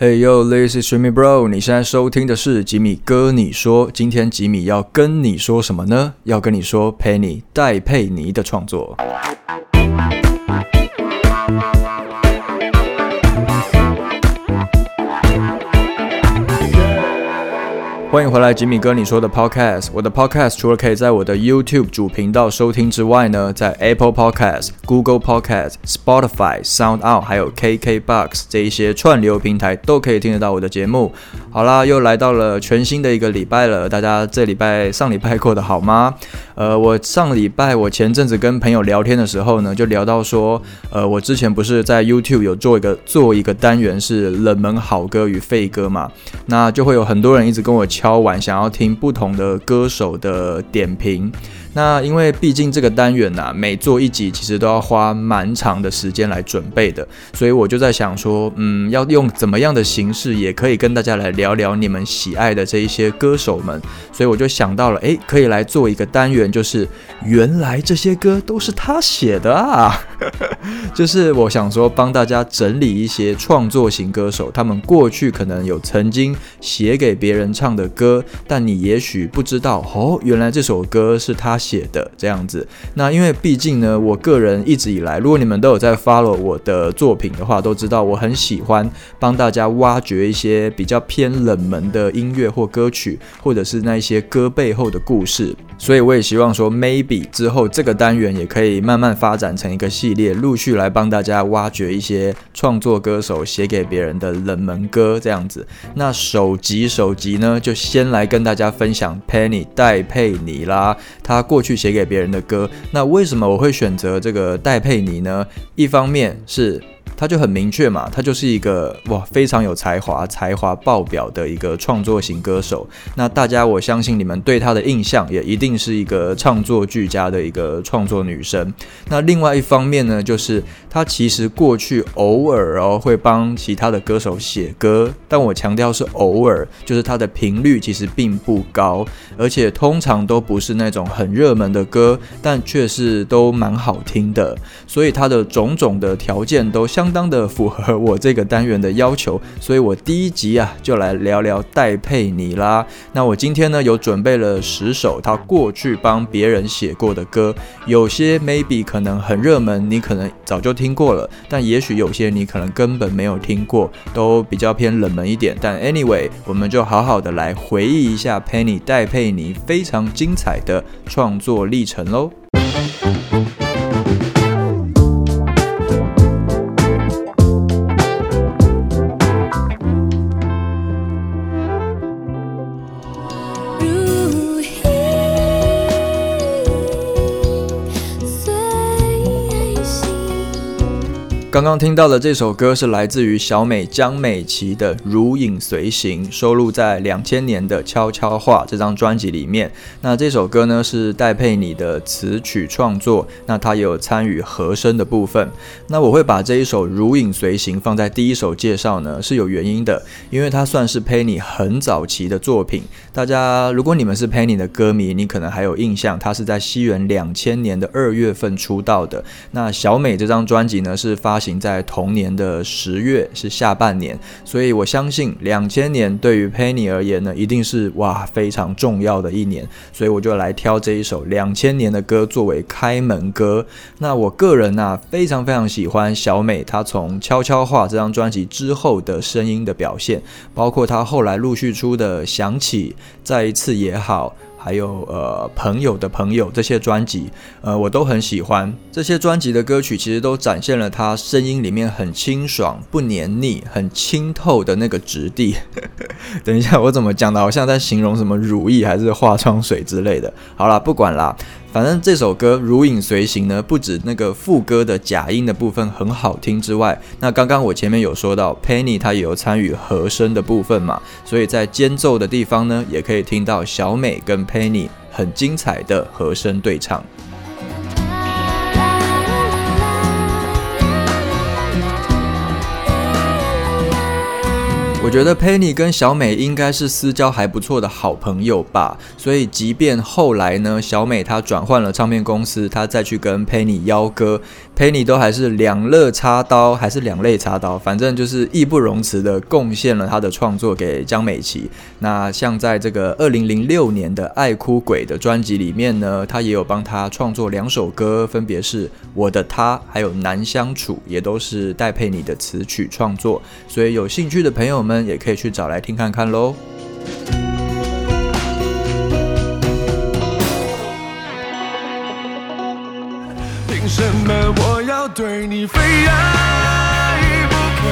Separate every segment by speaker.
Speaker 1: Hey yo, this is Jimmy Bro。你现在收听的是吉米哥你说。今天吉米要跟你说什么呢？要跟你说 Penny 戴佩妮的创作。欢迎回来，吉米哥你说的 Podcast。我的 Podcast 除了可以在我的 YouTube 主频道收听之外呢，在 Apple Podcast、Google Podcast、Spotify、SoundOut 还有 KKBox 这一些串流平台都可以听得到我的节目。好啦，又来到了全新的一个礼拜了，大家这礼拜上礼拜过得好吗？呃，我上礼拜我前阵子跟朋友聊天的时候呢，就聊到说，呃，我之前不是在 YouTube 有做一个做一个单元是冷门好歌与废歌嘛，那就会有很多人一直跟我。敲完想要听不同的歌手的点评。那因为毕竟这个单元呐，每做一集其实都要花蛮长的时间来准备的，所以我就在想说，嗯，要用怎么样的形式也可以跟大家来聊聊你们喜爱的这一些歌手们，所以我就想到了，诶，可以来做一个单元，就是原来这些歌都是他写的啊，就是我想说帮大家整理一些创作型歌手，他们过去可能有曾经写给别人唱的歌，但你也许不知道哦，原来这首歌是他。写的这样子，那因为毕竟呢，我个人一直以来，如果你们都有在 follow 我的作品的话，都知道我很喜欢帮大家挖掘一些比较偏冷门的音乐或歌曲，或者是那一些歌背后的故事。所以我也希望说，maybe 之后这个单元也可以慢慢发展成一个系列，陆续来帮大家挖掘一些创作歌手写给别人的冷门歌这样子。那首集首集呢，就先来跟大家分享 Penny 戴佩妮啦，她过去写给别人的歌。那为什么我会选择这个戴佩妮呢？一方面是。他就很明确嘛，他就是一个哇非常有才华、才华爆表的一个创作型歌手。那大家我相信你们对他的印象也一定是一个唱作俱佳的一个创作女生。那另外一方面呢，就是他其实过去偶尔哦会帮其他的歌手写歌，但我强调是偶尔，就是他的频率其实并不高，而且通常都不是那种很热门的歌，但却是都蛮好听的。所以他的种种的条件都相。相当的符合我这个单元的要求，所以我第一集啊就来聊聊戴佩妮啦。那我今天呢有准备了十首他过去帮别人写过的歌，有些 maybe 可能很热门，你可能早就听过了，但也许有些你可能根本没有听过，都比较偏冷门一点。但 anyway，我们就好好的来回忆一下 Penny 戴佩妮非常精彩的创作历程喽。刚刚听到的这首歌是来自于小美江美琪的《如影随形》，收录在两千年的《悄悄话》这张专辑里面。那这首歌呢是戴佩妮的词曲创作，那她有参与和声的部分。那我会把这一首《如影随形》放在第一首介绍呢，是有原因的，因为它算是佩妮很早期的作品。大家如果你们是佩妮的歌迷，你可能还有印象，她是在西元两千年的二月份出道的。那小美这张专辑呢是发行。在同年的十月是下半年，所以我相信两千年对于 Penny 而言呢，一定是哇非常重要的一年，所以我就来挑这一首两千年的歌作为开门歌。那我个人呢，非常非常喜欢小美，她从《悄悄话》这张专辑之后的声音的表现，包括她后来陆续出的《想起》，再一次也好。还有呃朋友的朋友这些专辑，呃我都很喜欢。这些专辑的歌曲其实都展现了他声音里面很清爽、不黏腻、很清透的那个质地。等一下，我怎么讲的？好像在形容什么乳液还是化妆水之类的。好啦，不管啦。反正这首歌《如影随形》呢，不止那个副歌的假音的部分很好听之外，那刚刚我前面有说到，Penny 她也有参与和声的部分嘛，所以在间奏的地方呢，也可以听到小美跟 Penny 很精彩的和声对唱。我觉得 Penny 跟小美应该是私交还不错的好朋友吧，所以即便后来呢，小美她转换了唱片公司，她再去跟 Penny 邀歌。佩妮都还是两肋插刀，还是两肋插刀，反正就是义不容辞的贡献了他的创作给江美琪。那像在这个二零零六年的《爱哭鬼》的专辑里面呢，他也有帮他创作两首歌，分别是《我的他》还有《难相处》，也都是戴佩妮的词曲创作。所以有兴趣的朋友们也可以去找来听看看喽。什么我要对你非爱不可？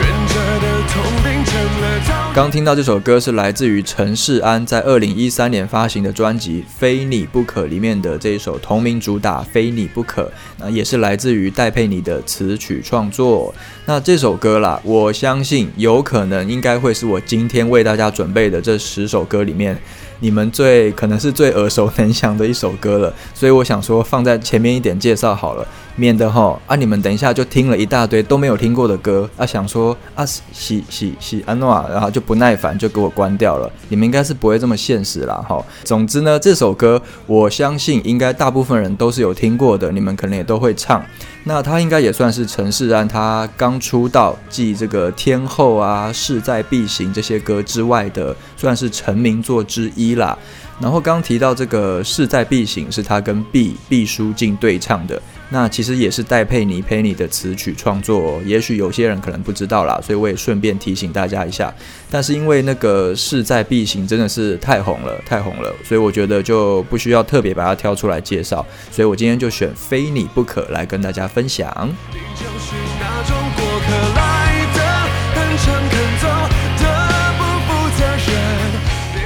Speaker 1: 忍着的痛变成了。刚听到这首歌是来自于陈世安在二零一三年发行的专辑《非你不可》里面的这一首同名主打《非你不可》，那也是来自于戴佩妮的词曲创作。那这首歌啦，我相信有可能应该会是我今天为大家准备的这十首歌里面。你们最可能是最耳熟能详的一首歌了，所以我想说放在前面一点介绍好了，免得哈啊你们等一下就听了一大堆都没有听过的歌啊，想说啊喜喜喜安诺啊，然后就不耐烦就给我关掉了。你们应该是不会这么现实啦哈。总之呢，这首歌我相信应该大部分人都是有听过的，你们可能也都会唱。那他应该也算是陈世安，他刚出道，继这个天后啊、势在必行这些歌之外的，算是成名作之一啦。然后刚提到这个势在必行，是他跟毕毕书尽对唱的。那其实也是戴佩妮佩妮的词曲创作，也许有些人可能不知道啦，所以我也顺便提醒大家一下。但是因为那个势在必行真的是太红了，太红了，所以我觉得就不需要特别把它挑出来介绍。所以我今天就选非你不可来跟大家分享。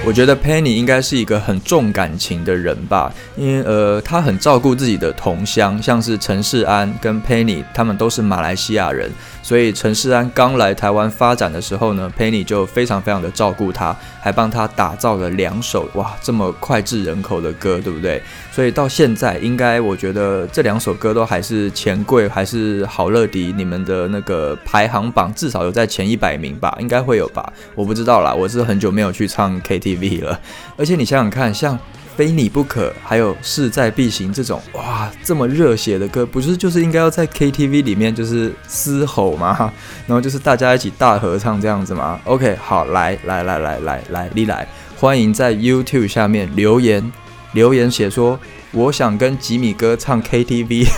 Speaker 1: 我觉得 Penny 应该是一个很重感情的人吧，因为呃，他很照顾自己的同乡，像是陈世安跟 Penny，他们都是马来西亚人。所以陈世安刚来台湾发展的时候呢，Penny 就非常非常的照顾他，还帮他打造了两首哇这么脍炙人口的歌，对不对？所以到现在，应该我觉得这两首歌都还是钱柜还是好乐迪你们的那个排行榜至少有在前一百名吧，应该会有吧？我不知道啦，我是很久没有去唱 KTV 了。而且你想想看，像。非你不可，还有势在必行这种哇，这么热血的歌，不是就是应该要在 KTV 里面就是嘶吼吗？然后就是大家一起大合唱这样子吗？OK，好，来来来来来来，你来，欢迎在 YouTube 下面留言，留言写说我想跟吉米哥唱 KTV，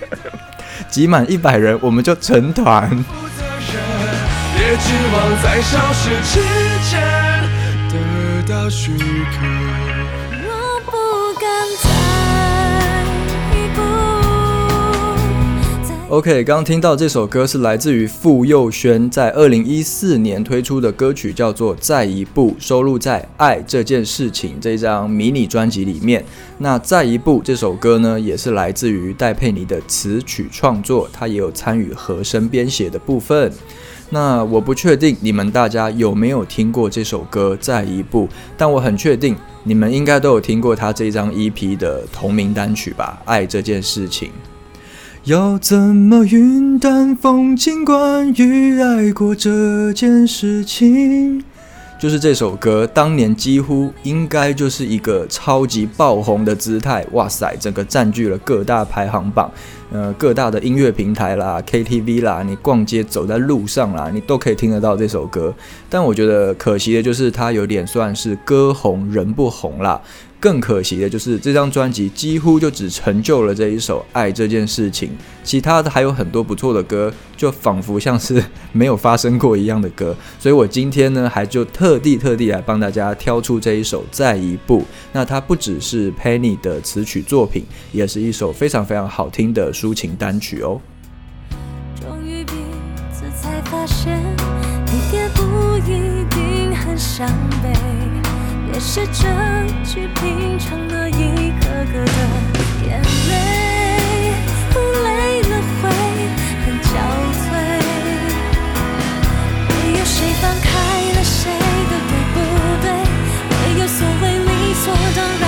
Speaker 1: 集满一百人我们就成团。也指望在消失之前得到许可。OK，刚听到这首歌是来自于傅佑轩在二零一四年推出的歌曲，叫做《再一步》，收录在《爱这件事情》这张迷你专辑里面。那《再一步》这首歌呢，也是来自于戴佩妮的词曲创作，她也有参与和声编写的部分。那我不确定你们大家有没有听过这首歌《再一步》，但我很确定你们应该都有听过他这张 EP 的同名单曲吧，《爱这件事情》。要怎么云淡风轻？关于爱过这件事情，就是这首歌，当年几乎应该就是一个超级爆红的姿态。哇塞，整个占据了各大排行榜，呃，各大的音乐平台啦、KTV 啦，你逛街走在路上啦，你都可以听得到这首歌。但我觉得可惜的就是它有点算是歌红人不红啦。更可惜的就是这张专辑几乎就只成就了这一首《爱这件事情》，其他的还有很多不错的歌，就仿佛像是 没有发生过一样的歌。所以我今天呢，还就特地特地来帮大家挑出这一首《再一步》。那它不只是 Penny 的词曲作品，也是一首非常非常好听的抒情单曲哦。终于彼此才发现，你也不一定很伤悲。也试着去品尝那一颗颗的眼泪，累了会很憔悴。没有谁放开了谁的对不对，没有所谓理所当然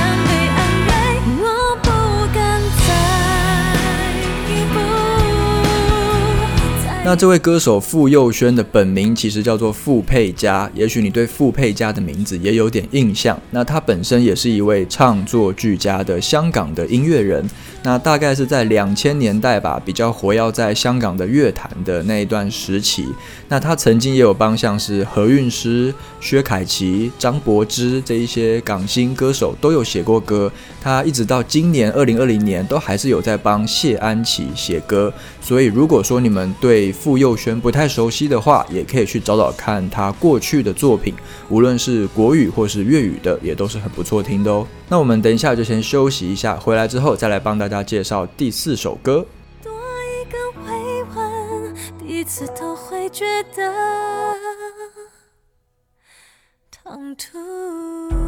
Speaker 1: 那这位歌手傅佑轩的本名其实叫做傅佩嘉，也许你对傅佩嘉的名字也有点印象。那他本身也是一位唱作俱佳的香港的音乐人。那大概是在两千年代吧，比较活跃在香港的乐坛的那一段时期。那他曾经也有帮像是何韵诗、薛凯琪、张柏芝这一些港星歌手都有写过歌。他一直到今年二零二零年都还是有在帮谢安琪写歌。所以如果说你们对傅佑轩不太熟悉的话，也可以去找找看他过去的作品，无论是国语或是粤语的，也都是很不错听的哦。那我们等一下就先休息一下，回来之后再来帮大家介绍第四首歌。多一个回问，彼此都会觉得唐突。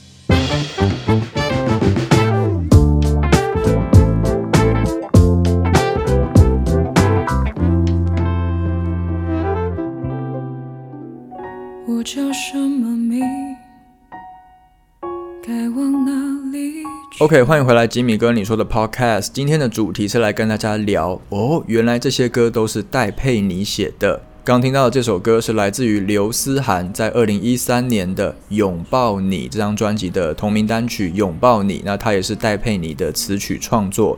Speaker 1: OK，欢迎回来，吉米哥，你说的 Podcast。今天的主题是来跟大家聊哦，原来这些歌都是戴佩妮写的。刚听到的这首歌是来自于刘思涵在二零一三年的《拥抱你》这张专辑的同名单曲《拥抱你》，那它也是戴佩妮的词曲创作。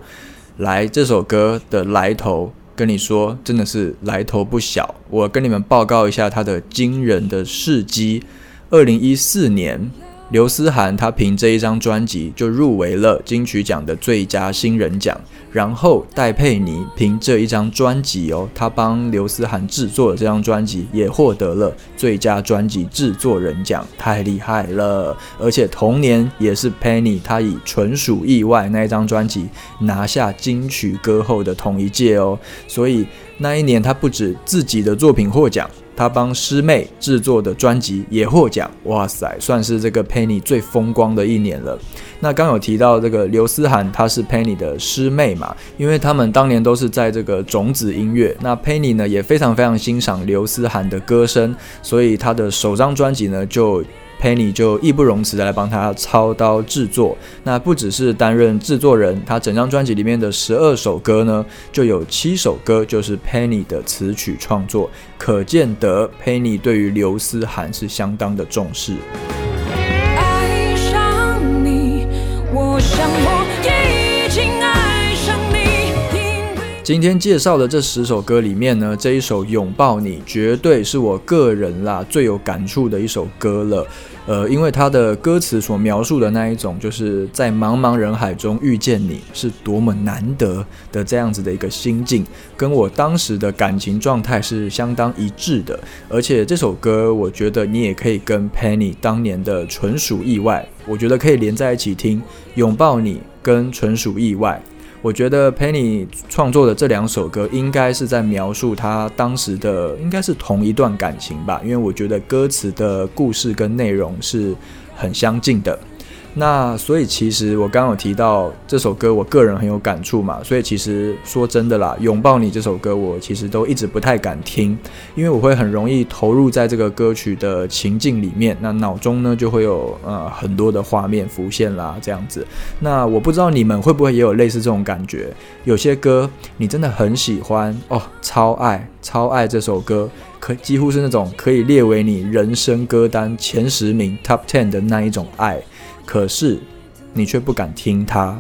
Speaker 1: 来，这首歌的来头，跟你说，真的是来头不小。我跟你们报告一下他的惊人的事迹：二零一四年。刘思涵他凭这一张专辑就入围了金曲奖的最佳新人奖，然后戴佩妮凭这一张专辑哦，他帮刘思涵制作的这张专辑也获得了最佳专辑制作人奖，太厉害了！而且同年也是 Penny 他以纯属意外那一张专辑拿下金曲歌后的同一届哦，所以那一年他不止自己的作品获奖。他帮师妹制作的专辑也获奖，哇塞，算是这个 Penny 最风光的一年了。那刚有提到这个刘思涵，她是 Penny 的师妹嘛，因为他们当年都是在这个种子音乐。那 Penny 呢也非常非常欣赏刘思涵的歌声，所以他的首张专辑呢就。Penny 就义不容辞的来帮他操刀制作，那不只是担任制作人，他整张专辑里面的十二首歌呢，就有七首歌就是 Penny 的词曲创作，可见得 Penny 对于刘思涵是相当的重视。今天介绍的这十首歌里面呢，这一首《拥抱你》绝对是我个人啦最有感触的一首歌了。呃，因为它的歌词所描述的那一种，就是在茫茫人海中遇见你是多么难得的这样子的一个心境，跟我当时的感情状态是相当一致的。而且这首歌，我觉得你也可以跟 Penny 当年的纯属意外，我觉得可以连在一起听，拥抱你跟纯属意外。我觉得 Penny 创作的这两首歌应该是在描述他当时的，应该是同一段感情吧，因为我觉得歌词的故事跟内容是很相近的。那所以其实我刚刚有提到这首歌，我个人很有感触嘛。所以其实说真的啦，拥抱你这首歌，我其实都一直不太敢听，因为我会很容易投入在这个歌曲的情境里面，那脑中呢就会有呃很多的画面浮现啦，这样子。那我不知道你们会不会也有类似这种感觉？有些歌你真的很喜欢哦，超爱超爱这首歌，可几乎是那种可以列为你人生歌单前十名 Top Ten 的那一种爱。可是，你却不敢听他，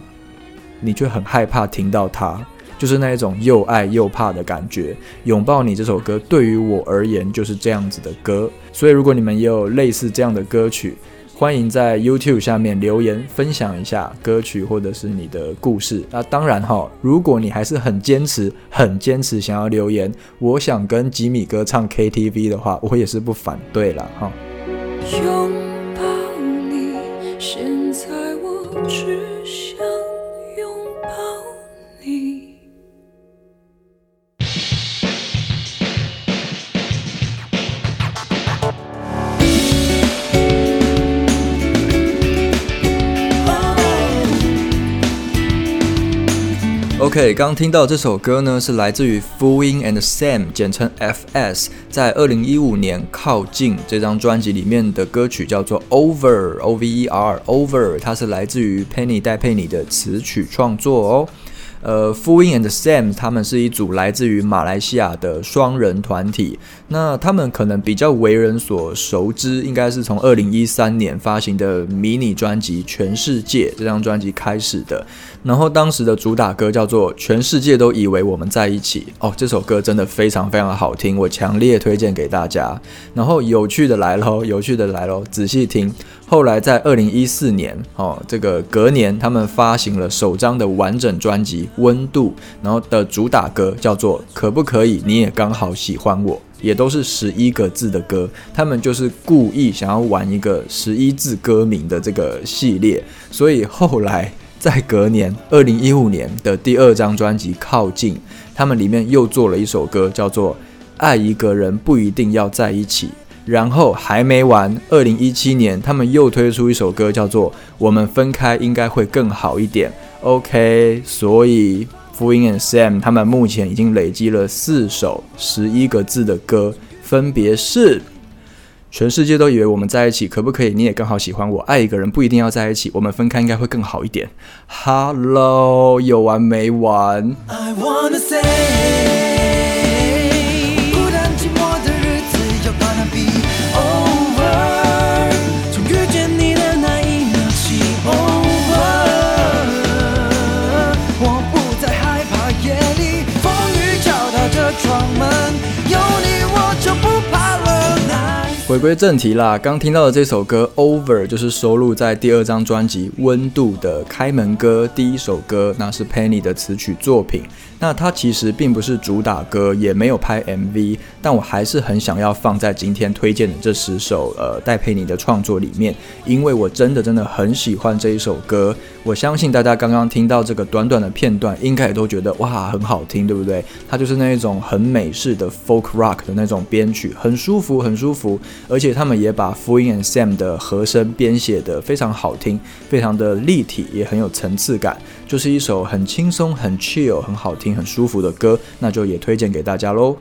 Speaker 1: 你却很害怕听到他，就是那一种又爱又怕的感觉。拥抱你这首歌对于我而言就是这样子的歌，所以如果你们也有类似这样的歌曲，欢迎在 YouTube 下面留言分享一下歌曲或者是你的故事。那当然哈，如果你还是很坚持、很坚持想要留言，我想跟吉米哥唱 KTV 的话，我也是不反对了哈。只 OK，刚听到这首歌呢，是来自于 Fooling and Sam，简称 FS，在二零一五年《靠近》这张专辑里面的歌曲叫做 Over，O V E R，Over，它是来自于 Penny 戴佩妮的词曲创作哦。呃，Fooling and Sam 他们是一组来自于马来西亚的双人团体。那他们可能比较为人所熟知，应该是从二零一三年发行的迷你专辑《全世界》这张专辑开始的。然后当时的主打歌叫做《全世界都以为我们在一起》哦，这首歌真的非常非常好听，我强烈推荐给大家。然后有趣的来喽，有趣的来喽，仔细听。后来在二零一四年哦，这个隔年他们发行了首张的完整专辑《温度》，然后的主打歌叫做《可不可以你也刚好喜欢我》，也都是十一个字的歌。他们就是故意想要玩一个十一字歌名的这个系列，所以后来。在隔年，二零一五年的第二张专辑《靠近》，他们里面又做了一首歌，叫做《爱一个人不一定要在一起》。然后还没完，二零一七年他们又推出一首歌，叫做《我们分开应该会更好一点》。OK，所以 f u i n and Sam 他们目前已经累积了四首十一个字的歌，分别是。全世界都以为我们在一起，可不可以？你也刚好喜欢我，爱一个人不一定要在一起，我们分开应该会更好一点。Hello，有完没完？I wanna say？回归正题啦，刚听到的这首歌《Over》就是收录在第二张专辑《温度》的开门歌，第一首歌，那是 Penny 的词曲作品。那它其实并不是主打歌，也没有拍 MV，但我还是很想要放在今天推荐的这十首呃戴佩妮的创作里面，因为我真的真的很喜欢这一首歌。我相信大家刚刚听到这个短短的片段，应该也都觉得哇很好听，对不对？它就是那一种很美式的 folk rock 的那种编曲，很舒服，很舒服。而且他们也把 f u i n and Sam 的和声编写的非常好听，非常的立体，也很有层次感，就是一首很轻松、很 chill、很好听。很舒服的歌，那就也推荐给大家喽。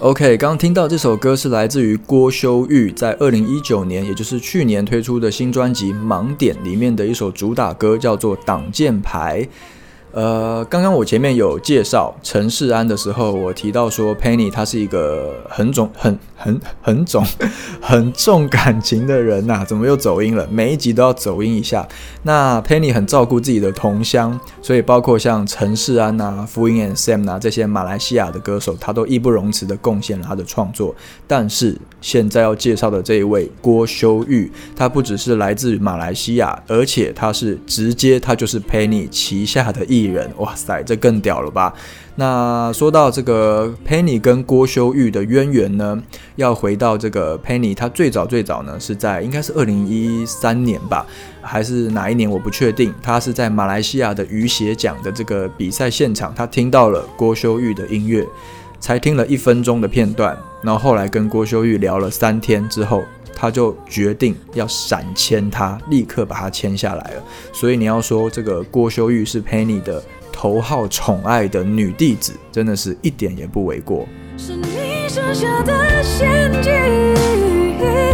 Speaker 1: OK，刚听到这首歌是来自于郭修玉在二零一九年，也就是去年推出的新专辑《盲点》里面的一首主打歌，叫做《挡箭牌》。呃，刚刚我前面有介绍陈世安的时候，我提到说 Penny 他是一个很重、很、很、很重、很重感情的人呐。怎么又走音了？每一集都要走音一下。那 Penny 很照顾自己的同乡，所以包括像陈世安呐、f u i n and Sam 呐这些马来西亚的歌手，他都义不容辞的贡献了他的创作。但是现在要介绍的这一位郭修玉，他不只是来自马来西亚，而且他是直接他就是 Penny 旗下的一。艺人，哇塞，这更屌了吧？那说到这个 Penny 跟郭修玉的渊源呢，要回到这个 Penny，他最早最早呢是在应该是二零一三年吧，还是哪一年我不确定。他是在马来西亚的雨鞋奖的这个比赛现场，他听到了郭修玉的音乐，才听了一分钟的片段，然后后来跟郭修玉聊了三天之后。他就决定要闪签他，立刻把他签下来了。所以你要说这个郭修玉是 Penny 的头号宠爱的女弟子，真的是一点也不为过。是你设下的陷阱。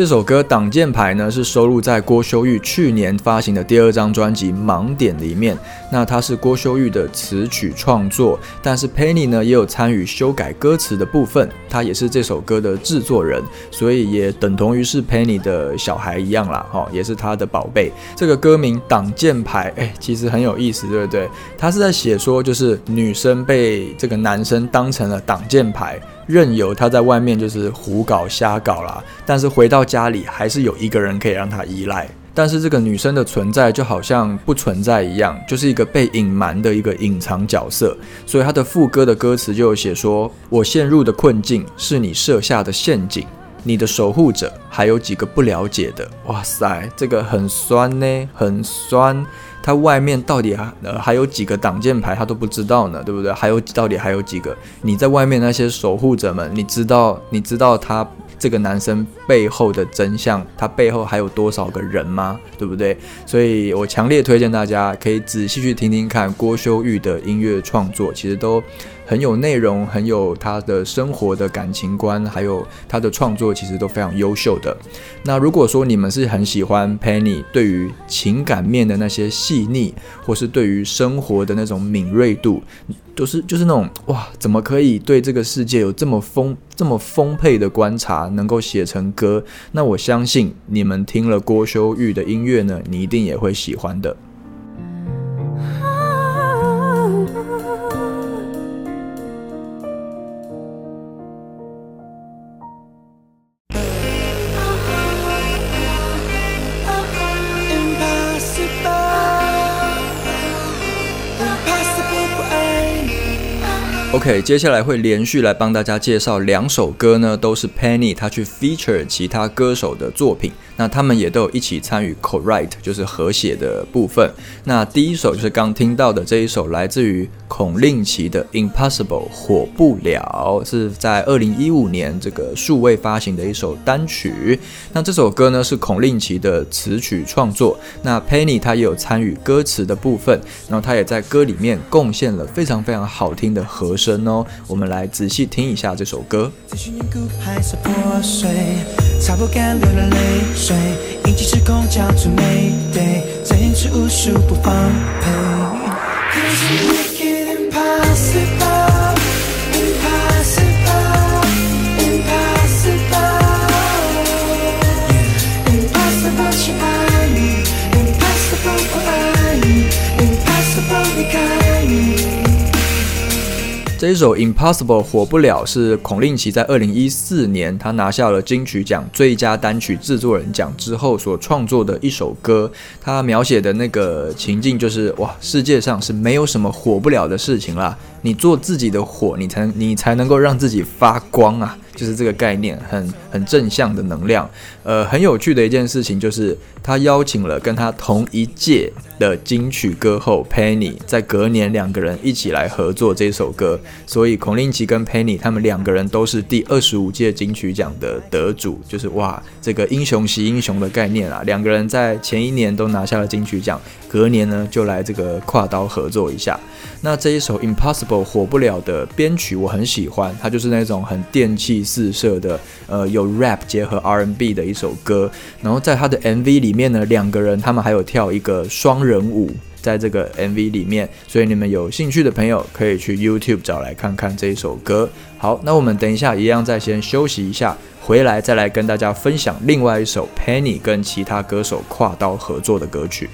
Speaker 1: 这首歌《挡箭牌》呢，是收录在郭修玉去年发行的第二张专辑《盲点》里面。那它是郭修玉的词曲创作，但是 Penny 呢也有参与修改歌词的部分，他也是这首歌的制作人，所以也等同于是 Penny 的小孩一样啦，哈，也是他的宝贝。这个歌名《挡箭牌》，哎，其实很有意思，对不对？他是在写说，就是女生被这个男生当成了挡箭牌。任由他在外面就是胡搞瞎搞啦，但是回到家里还是有一个人可以让他依赖。但是这个女生的存在就好像不存在一样，就是一个被隐瞒的一个隐藏角色。所以他的副歌的歌词就有写说：“我陷入的困境是你设下的陷阱，你的守护者还有几个不了解的？哇塞，这个很酸呢，很酸。他外面到底还呃还有几个挡箭牌，他都不知道呢，对不对？还有到底还有几个？你在外面那些守护者们，你知道你知道他这个男生背后的真相，他背后还有多少个人吗？对不对？所以我强烈推荐大家可以仔细去听听看郭修玉的音乐创作，其实都。很有内容，很有他的生活的感情观，还有他的创作，其实都非常优秀的。那如果说你们是很喜欢 Penny 对于情感面的那些细腻，或是对于生活的那种敏锐度，都是就是那种哇，怎么可以对这个世界有这么丰这么丰沛的观察，能够写成歌？那我相信你们听了郭修玉的音乐呢，你一定也会喜欢的。OK，接下来会连续来帮大家介绍两首歌呢，都是 Penny 他去 feature 其他歌手的作品。那他们也都有一起参与 co-write，就是和写的部分。那第一首就是刚听到的这一首，来自于孔令奇的 Impossible 火不了，是在二零一五年这个数位发行的一首单曲。那这首歌呢是孔令奇的词曲创作，那 Penny 他也有参与歌词的部分，然后他也在歌里面贡献了非常非常好听的和声哦。我们来仔细听一下这首歌。擦不干流的泪水，引起时空交错美对，这一次无数不放陪。这一首 Impossible 火不了是孔令奇在二零一四年他拿下了金曲奖最佳单曲制作人奖之后所创作的一首歌。他描写的那个情境就是哇，世界上是没有什么火不了的事情啦，你做自己的火，你才你才能够让自己发光啊。就是这个概念，很很正向的能量。呃，很有趣的一件事情就是，他邀请了跟他同一届的金曲歌后 Penny，在隔年两个人一起来合作这首歌。所以孔令奇跟 Penny 他们两个人都是第二十五届金曲奖的得主。就是哇，这个英雄惜英雄的概念啊，两个人在前一年都拿下了金曲奖，隔年呢就来这个跨刀合作一下。那这一首 Impossible 火不了的编曲我很喜欢，它就是那种很电器四射的，呃，有 rap 结合 R&B 的一首歌。然后在它的 MV 里面呢，两个人他们还有跳一个双人舞，在这个 MV 里面。所以你们有兴趣的朋友可以去 YouTube 找来看看这一首歌。好，那我们等一下一样再先休息一下，回来再来跟大家分享另外一首 Penny 跟其他歌手跨刀合作的歌曲。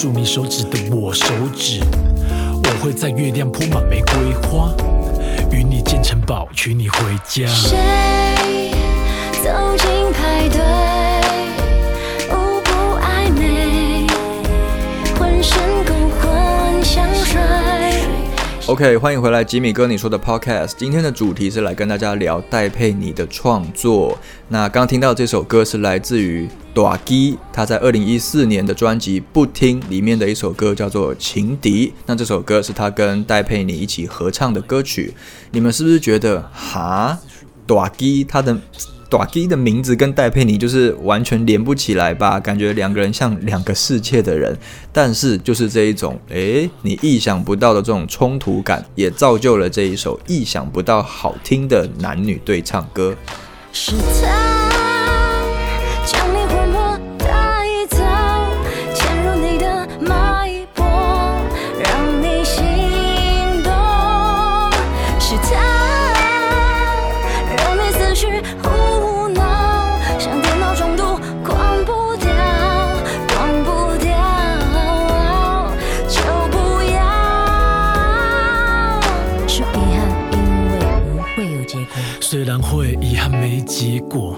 Speaker 1: 住你手指的我手指，我会在月亮铺满玫瑰花，与你建城堡，娶你回家。谁走进派对？OK，欢迎回来，吉米哥你说的 Podcast。今天的主题是来跟大家聊戴佩妮的创作。那刚听到这首歌是来自于 d a g 他在二零一四年的专辑《不听》里面的一首歌，叫做《情敌》。那这首歌是他跟戴佩妮一起合唱的歌曲。你们是不是觉得哈 d a g 他的？短基的名字跟戴佩妮就是完全连不起来吧？感觉两个人像两个世界的人，但是就是这一种，诶，你意想不到的这种冲突感，也造就了这一首意想不到好听的男女对唱歌。是他。
Speaker 2: 虽然会遗憾没结果。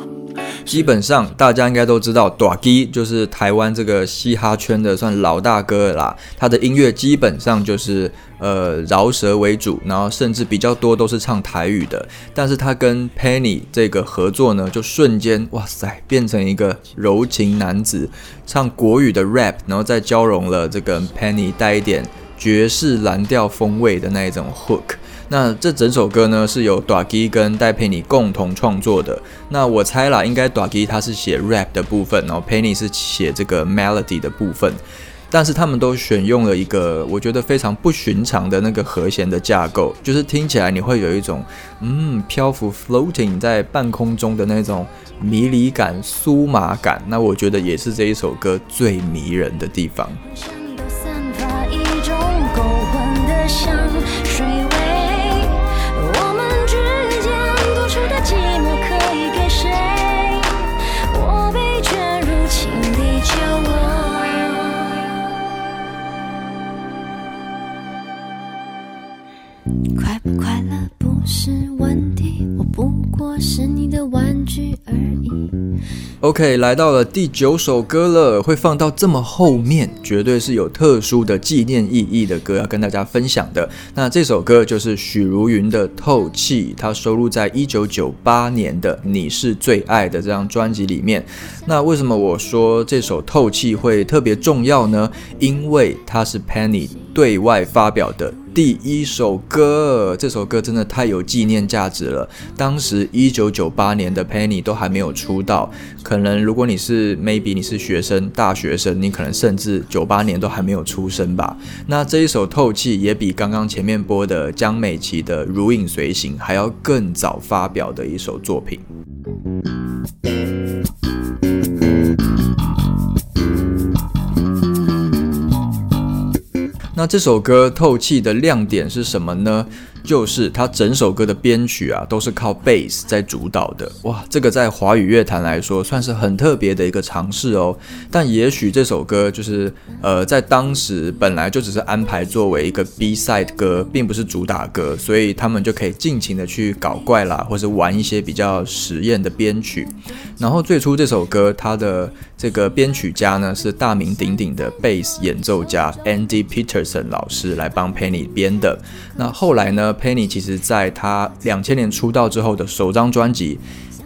Speaker 1: 基本上大家应该都知道，短基就是台湾这个嘻哈圈的算老大哥啦。他的音乐基本上就是呃饶舌为主，然后甚至比较多都是唱台语的。但是他跟 Penny 这个合作呢，就瞬间哇塞变成一个柔情男子，唱国语的 rap，然后再交融了这个 Penny 带一点爵士蓝调风味的那一种 hook。那这整首歌呢是由 d a g i 跟戴佩妮共同创作的。那我猜啦，应该 d a g i 他是写 rap 的部分，然后 Penny 是写这个 melody 的部分。但是他们都选用了一个我觉得非常不寻常的那个和弦的架构，就是听起来你会有一种嗯漂浮 floating 在半空中的那种迷离感、酥麻感。那我觉得也是这一首歌最迷人的地方。OK，来到了第九首歌了，会放到这么后面，绝对是有特殊的纪念意义的歌要跟大家分享的。那这首歌就是许茹芸的《透气》，它收录在一九九八年的《你是最爱的》这张专辑里面。那为什么我说这首《透气》会特别重要呢？因为它是 Penny 对外发表的。第一首歌，这首歌真的太有纪念价值了。当时一九九八年的 Penny 都还没有出道，可能如果你是 maybe 你是学生、大学生，你可能甚至九八年都还没有出生吧。那这一首《透气》也比刚刚前面播的江美琪的《如影随形》还要更早发表的一首作品。那这首歌《透气》的亮点是什么呢？就是它整首歌的编曲啊，都是靠 bass 在主导的。哇，这个在华语乐坛来说算是很特别的一个尝试哦。但也许这首歌就是呃，在当时本来就只是安排作为一个 B side 歌，并不是主打歌，所以他们就可以尽情的去搞怪啦，或者玩一些比较实验的编曲。然后最初这首歌它的这个编曲家呢是大名鼎鼎的 bass 演奏家 Andy Peterson 老师来帮 Penny 编的。那后来呢？Penny 其实在他两千年出道之后的首张专辑，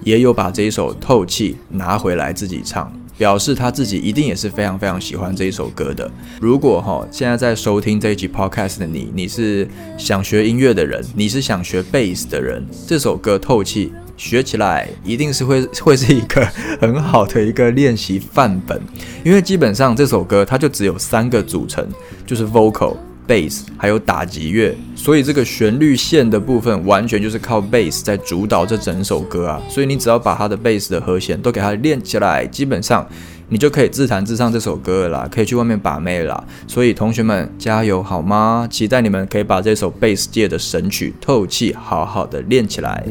Speaker 1: 也有把这一首《透气》拿回来自己唱，表示他自己一定也是非常非常喜欢这一首歌的。如果哈现在在收听这一集 Podcast 的你，你是想学音乐的人，你是想学 Bass 的人，这首歌《透气》学起来一定是会会是一个很好的一个练习范本，因为基本上这首歌它就只有三个组成，就是 Vocal。bass 还有打击乐，所以这个旋律线的部分完全就是靠 bass 在主导这整首歌啊。所以你只要把它的 bass 的和弦都给它练起来，基本上你就可以自弹自唱这首歌了啦，可以去外面把妹了。所以同学们加油好吗？期待你们可以把这首 bass 界的神曲《透气》好好的练起来。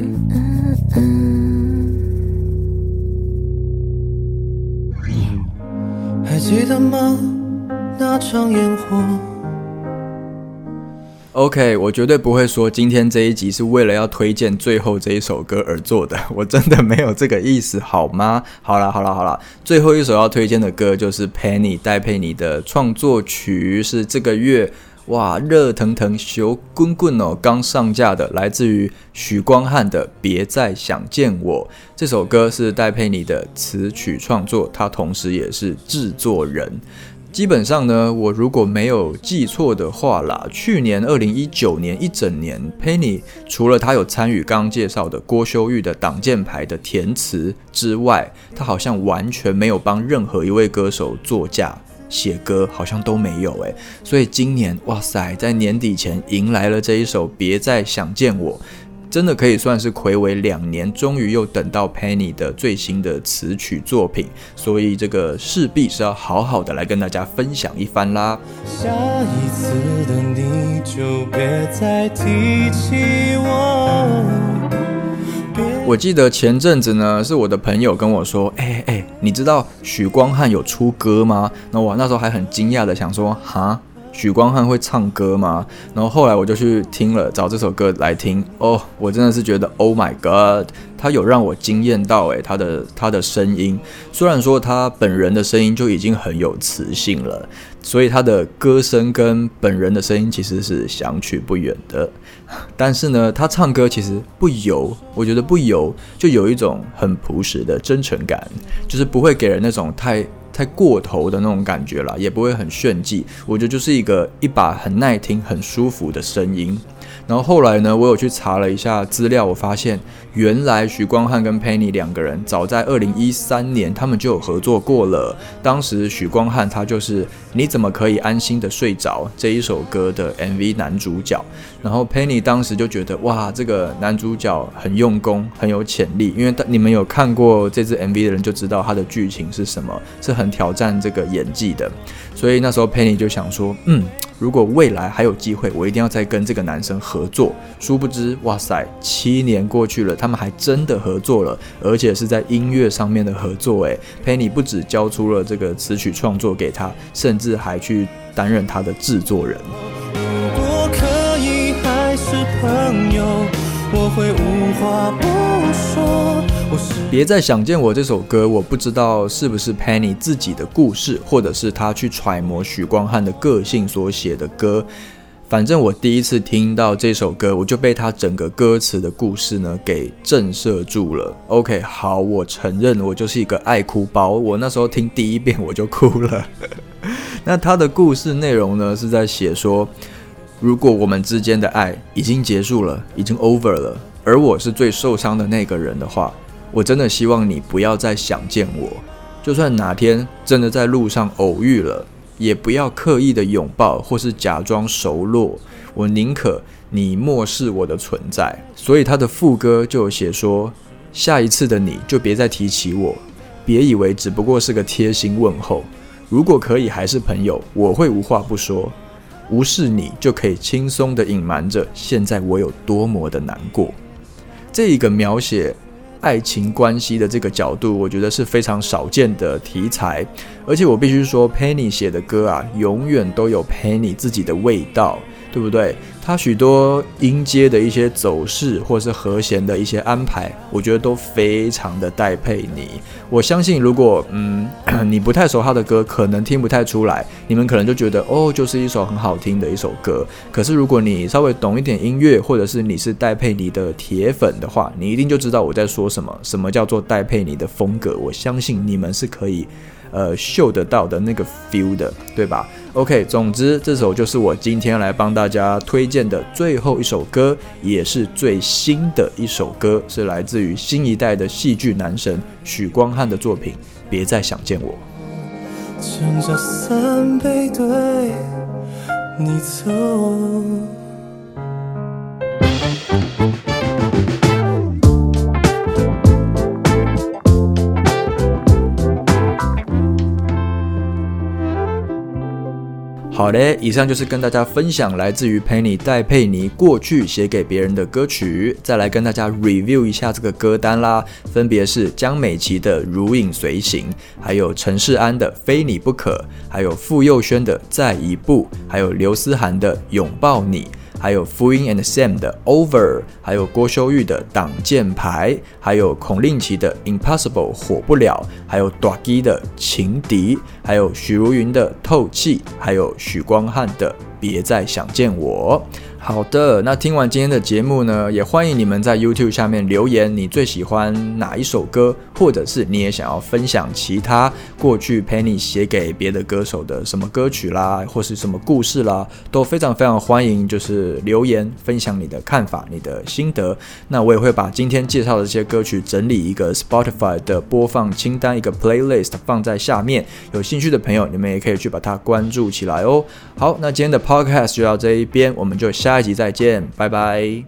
Speaker 1: 还记得吗？那场烟火。OK，我绝对不会说今天这一集是为了要推荐最后这一首歌而做的，我真的没有这个意思，好吗？好了，好了，好了，最后一首要推荐的歌就是 Penny 戴佩妮的创作曲，是这个月哇热腾腾、熊滚滚哦刚上架的，来自于许光汉的《别再想见我》这首歌是戴佩妮的词曲创作，他同时也是制作人。基本上呢，我如果没有记错的话啦，去年二零一九年一整年，Penny 除了他有参与刚刚介绍的郭修玉的挡箭牌的填词之外，他好像完全没有帮任何一位歌手作假写歌，好像都没有诶。所以今年，哇塞，在年底前迎来了这一首《别再想见我》。真的可以算是暌违两年，终于又等到 Penny 的最新的词曲作品，所以这个势必是要好好的来跟大家分享一番啦。下一次的你就别再提起我。我记得前阵子呢，是我的朋友跟我说，哎哎，你知道许光汉有出歌吗？那我那时候还很惊讶的想说，哈。许光汉会唱歌吗？然后后来我就去听了，找这首歌来听。哦，我真的是觉得，Oh my God，他有让我惊艳到诶，他的他的声音，虽然说他本人的声音就已经很有磁性了，所以他的歌声跟本人的声音其实是相去不远的。但是呢，他唱歌其实不油，我觉得不油，就有一种很朴实的真诚感，就是不会给人那种太。太过头的那种感觉了，也不会很炫技。我觉得就是一个一把很耐听、很舒服的声音。然后后来呢，我有去查了一下资料，我发现原来许光汉跟 Penny 两个人早在二零一三年他们就有合作过了。当时许光汉他就是《你怎么可以安心的睡着》这一首歌的 MV 男主角，然后 Penny 当时就觉得哇，这个男主角很用功，很有潜力。因为你们有看过这支 MV 的人就知道他的剧情是什么，是很挑战这个演技的。所以那时候 Penny 就想说，嗯。如果未来还有机会，我一定要再跟这个男生合作。殊不知，哇塞，七年过去了，他们还真的合作了，而且是在音乐上面的合作。诶 p e n n y 不止交出了这个词曲创作给他，甚至还去担任他的制作人。如果可以还是朋友，我会无话不说。别再想见我这首歌，我不知道是不是 Penny 自己的故事，或者是他去揣摩许光汉的个性所写的歌。反正我第一次听到这首歌，我就被他整个歌词的故事呢给震慑住了。OK，好，我承认我就是一个爱哭包。我那时候听第一遍我就哭了。那他的故事内容呢是在写说，如果我们之间的爱已经结束了，已经 over 了，而我是最受伤的那个人的话。我真的希望你不要再想见我，就算哪天真的在路上偶遇了，也不要刻意的拥抱或是假装熟络。我宁可你漠视我的存在。所以他的副歌就写说：下一次的你就别再提起我，别以为只不过是个贴心问候。如果可以还是朋友，我会无话不说。无视你就可以轻松的隐瞒着现在我有多么的难过。这一个描写。爱情关系的这个角度，我觉得是非常少见的题材，而且我必须说，Penny 写的歌啊，永远都有 Penny 自己的味道。对不对？他许多音阶的一些走势，或是和弦的一些安排，我觉得都非常的带配你。我相信，如果嗯 你不太熟他的歌，可能听不太出来。你们可能就觉得哦，就是一首很好听的一首歌。可是如果你稍微懂一点音乐，或者是你是戴佩妮的铁粉的话，你一定就知道我在说什么。什么叫做戴佩妮的风格？我相信你们是可以。呃，嗅得到的那个 feel 的，对吧？OK，总之这首就是我今天来帮大家推荐的最后一首歌，也是最新的一首歌，是来自于新一代的戏剧男神许光汉的作品《别再想见我》。三杯对你走。好嘞，以上就是跟大家分享来自于佩妮戴佩妮过去写给别人的歌曲，再来跟大家 review 一下这个歌单啦。分别是江美琪的《如影随形》，还有陈世安的《非你不可》，还有傅佑轩的《再一步》，还有刘思涵的《拥抱你》。还有 fuing and Sam 的 Over，还有郭修玉的挡箭牌，还有孔令奇的 Impossible 火不了，还有 d a g i 的情敌，还有许茹芸的透气，还有许光汉的别再想见我。好的，那听完今天的节目呢，也欢迎你们在 YouTube 下面留言，你最喜欢哪一首歌，或者是你也想要分享其他过去 Penny 写给别的歌手的什么歌曲啦，或是什么故事啦，都非常非常欢迎，就是留言分享你的看法、你的心得。那我也会把今天介绍的这些歌曲整理一个 Spotify 的播放清单，一个 playlist 放在下面，有兴趣的朋友你们也可以去把它关注起来哦。好，那今天的 Podcast 就到这一边，我们就下。下集再见拜拜。